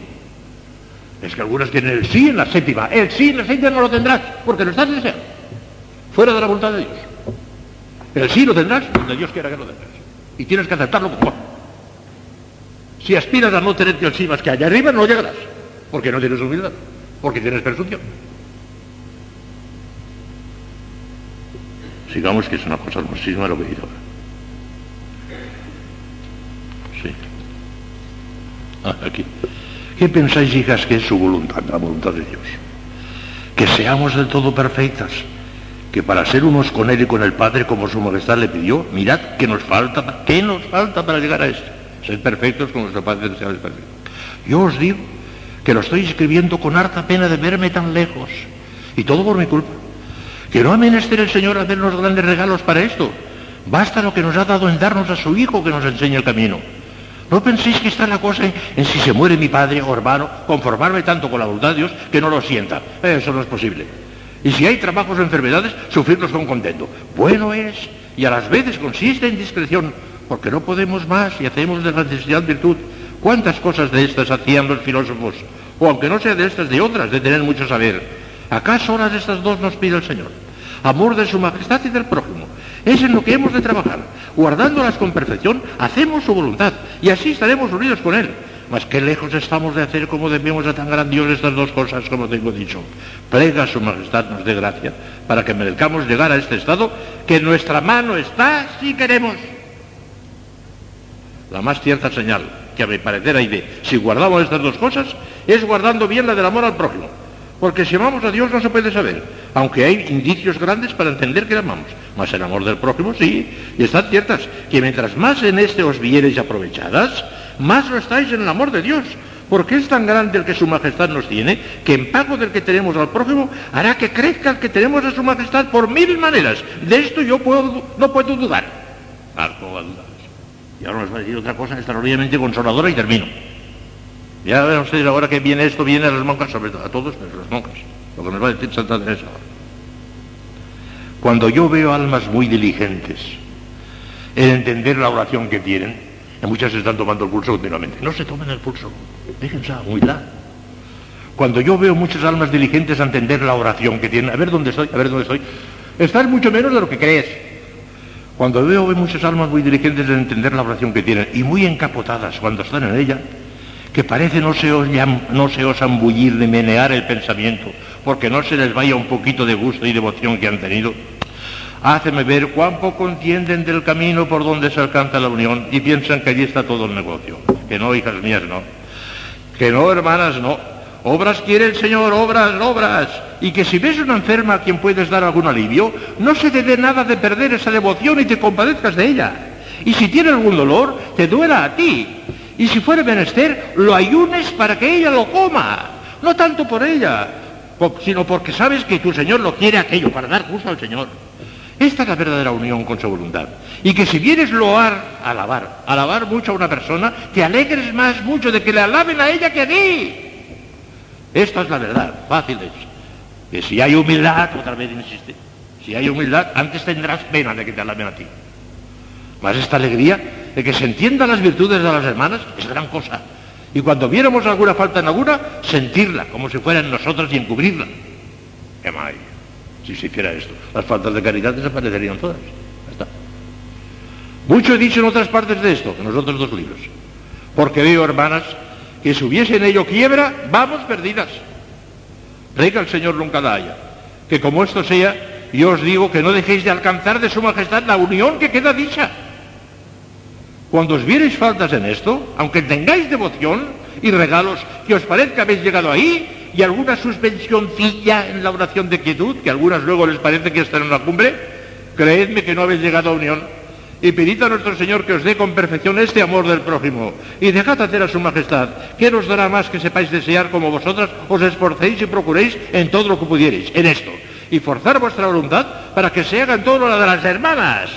Es que algunos tienen el sí en la séptima. El sí en la séptima no lo tendrás, porque lo estás deseando. Fuera de la voluntad de Dios. El sí lo tendrás donde Dios quiera que lo tengas. Y tienes que aceptarlo con gozo. Si aspiras a no tener que más que allá arriba, no llegarás, porque no tienes humildad. porque tienes presunción. Sigamos que es una cosa hermosísima lo que dice ahora. Sí. Ah, aquí. ¿Qué pensáis, hijas, que es su voluntad, la voluntad de Dios? Que seamos del todo perfectas, que para ser unos con Él y con el Padre, como su majestad le pidió, mirad, ¿qué nos falta? ¿Qué nos falta para llegar a esto? Ser perfectos como nuestro Padre es perfecto. Yo os digo que lo estoy escribiendo con harta pena de verme tan lejos, y todo por mi culpa. Que no ha menester el Señor hacernos grandes regalos para esto. Basta lo que nos ha dado en darnos a su Hijo que nos enseñe el camino. No penséis que está la cosa en, si se muere mi padre o hermano, conformarme tanto con la voluntad de Dios que no lo sienta. Eso no es posible. Y si hay trabajos o enfermedades, sufrirlos con contento. Bueno es, y a las veces consiste en discreción, porque no podemos más y hacemos de la necesidad virtud. ¿Cuántas cosas de estas hacían los filósofos? O aunque no sea de estas, de otras, de tener mucho saber. ¿Acaso horas de estas dos nos pide el Señor? Amor de su majestad y del prójimo. Es en lo que hemos de trabajar. Guardándolas con perfección, hacemos su voluntad y así estaremos unidos con Él. Mas qué lejos estamos de hacer como debemos a tan grandiosas estas dos cosas como tengo dicho. Plega su majestad nos dé gracia para que merezcamos llegar a este estado que en nuestra mano está si queremos. La más cierta señal que a mi parecer hay de si guardamos estas dos cosas es guardando bien la del amor al prójimo. Porque si amamos a Dios no se puede saber, aunque hay indicios grandes para entender que le amamos. Mas el amor del prójimo sí, y están ciertas, que mientras más en este os viereis aprovechadas, más lo estáis en el amor de Dios. Porque es tan grande el que su majestad nos tiene, que en pago del que tenemos al prójimo, hará que crezca el que tenemos a su majestad por mil maneras. De esto yo puedo, no puedo dudar. Algo y ahora nos va a decir otra cosa extraordinariamente consoladora y termino. Ya ven ustedes ahora que viene esto, viene a las monjas, sobre todo, a todos, a las monjas, lo que nos va a decir Santa Teresa Cuando yo veo almas muy diligentes en entender la oración que tienen, y muchas están tomando el pulso continuamente. No se tomen el pulso, déjense a humildad. Cuando yo veo muchas almas diligentes a entender la oración que tienen, a ver dónde estoy, a ver dónde estoy, estás mucho menos de lo que crees. Cuando veo muchas almas muy diligentes en entender la oración que tienen y muy encapotadas cuando están en ella, que parece no se, os, no se osan bullir de menear el pensamiento, porque no se les vaya un poquito de gusto y devoción que han tenido, háceme ver cuán poco entienden del camino por donde se alcanza la unión y piensan que allí está todo el negocio. Que no, hijas mías, no. Que no, hermanas, no. Obras quiere el Señor, obras, obras. Y que si ves una enferma a quien puedes dar algún alivio, no se te dé nada de perder esa devoción y te compadezcas de ella. Y si tiene algún dolor, te duela a ti. Y si fuere menester, lo ayunes para que ella lo coma. No tanto por ella, sino porque sabes que tu Señor lo quiere aquello, para dar gusto al Señor. Esta es la verdadera unión con su voluntad. Y que si vienes loar, alabar, alabar mucho a una persona, te alegres más mucho de que le alaben a ella que a ti. Esta es la verdad, fácil es. Que si hay humildad, otra vez insiste, si hay humildad, antes tendrás pena de que te alaben a ti. Más esta alegría de que se entiendan las virtudes de las hermanas es gran cosa. Y cuando viéramos alguna falta en alguna, sentirla como si fuera en nosotras y encubrirla. ¿Qué más Si se hiciera esto, las faltas de caridad desaparecerían todas. está. Mucho he dicho en otras partes de esto, en los otros dos libros. Porque veo, hermanas, que si hubiese en ello quiebra, vamos perdidas. Rega el Señor nunca la haya. Que como esto sea, yo os digo que no dejéis de alcanzar de su majestad la unión que queda dicha. Cuando os viereis faltas en esto, aunque tengáis devoción y regalos que os parezca habéis llegado ahí, y alguna suspensioncilla en la oración de quietud, que algunas luego les parece que están en la cumbre, creedme que no habéis llegado a unión. Y pedid a nuestro Señor que os dé con perfección este amor del prójimo. Y dejad hacer a su majestad, que nos dará más que sepáis desear como vosotras os esforcéis y procuréis en todo lo que pudierais, en esto. Y forzar vuestra voluntad para que se haga en todo lo de las hermanas,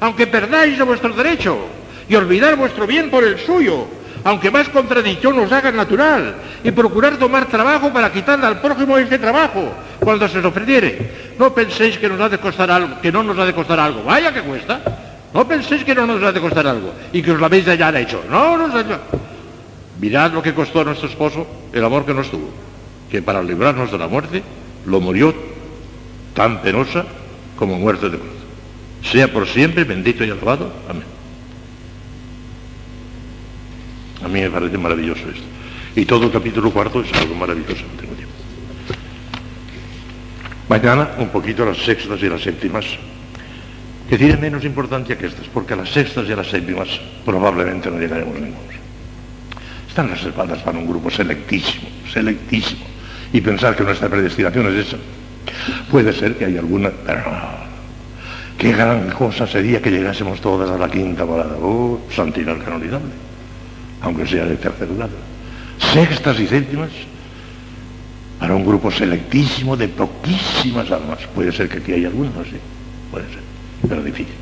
aunque perdáis vuestro derecho y olvidar vuestro bien por el suyo, aunque más contradicción os haga natural, y procurar tomar trabajo para quitarle al prójimo ese trabajo cuando se os ofreciere. No penséis que nos ha de costar algo, que no nos ha de costar algo. Vaya que cuesta. No penséis que no nos ha de costar algo y que os lo habéis de hecho. No nos ha Mirad lo que costó a nuestro esposo el amor que nos tuvo, que para librarnos de la muerte lo murió tan penosa como muerte de cruz. Sea por siempre bendito y alabado. Amén. A mí me parece maravilloso esto. Y todo el capítulo cuarto es algo maravilloso, tengo tiempo. Mañana un poquito las sextas y las séptimas, que tienen menos importancia que estas, porque a las sextas y a las séptimas probablemente no llegaremos ninguno. Están reservadas para un grupo selectísimo, selectísimo. Y pensar que nuestra predestinación es esa. Puede ser que haya alguna, pero no. Qué gran cosa sería que llegásemos todas a la quinta morada. Oh, santidad canonizable, aunque sea de tercer grado. Sextas y séptimas, para un grupo selectísimo de poquísimas almas. Puede ser que aquí haya alguna, sí, puede ser, pero difícil.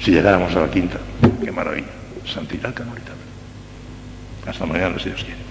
Si llegáramos a la quinta, qué maravilla, santidad canonizable. Hasta mañana, si Dios quiere.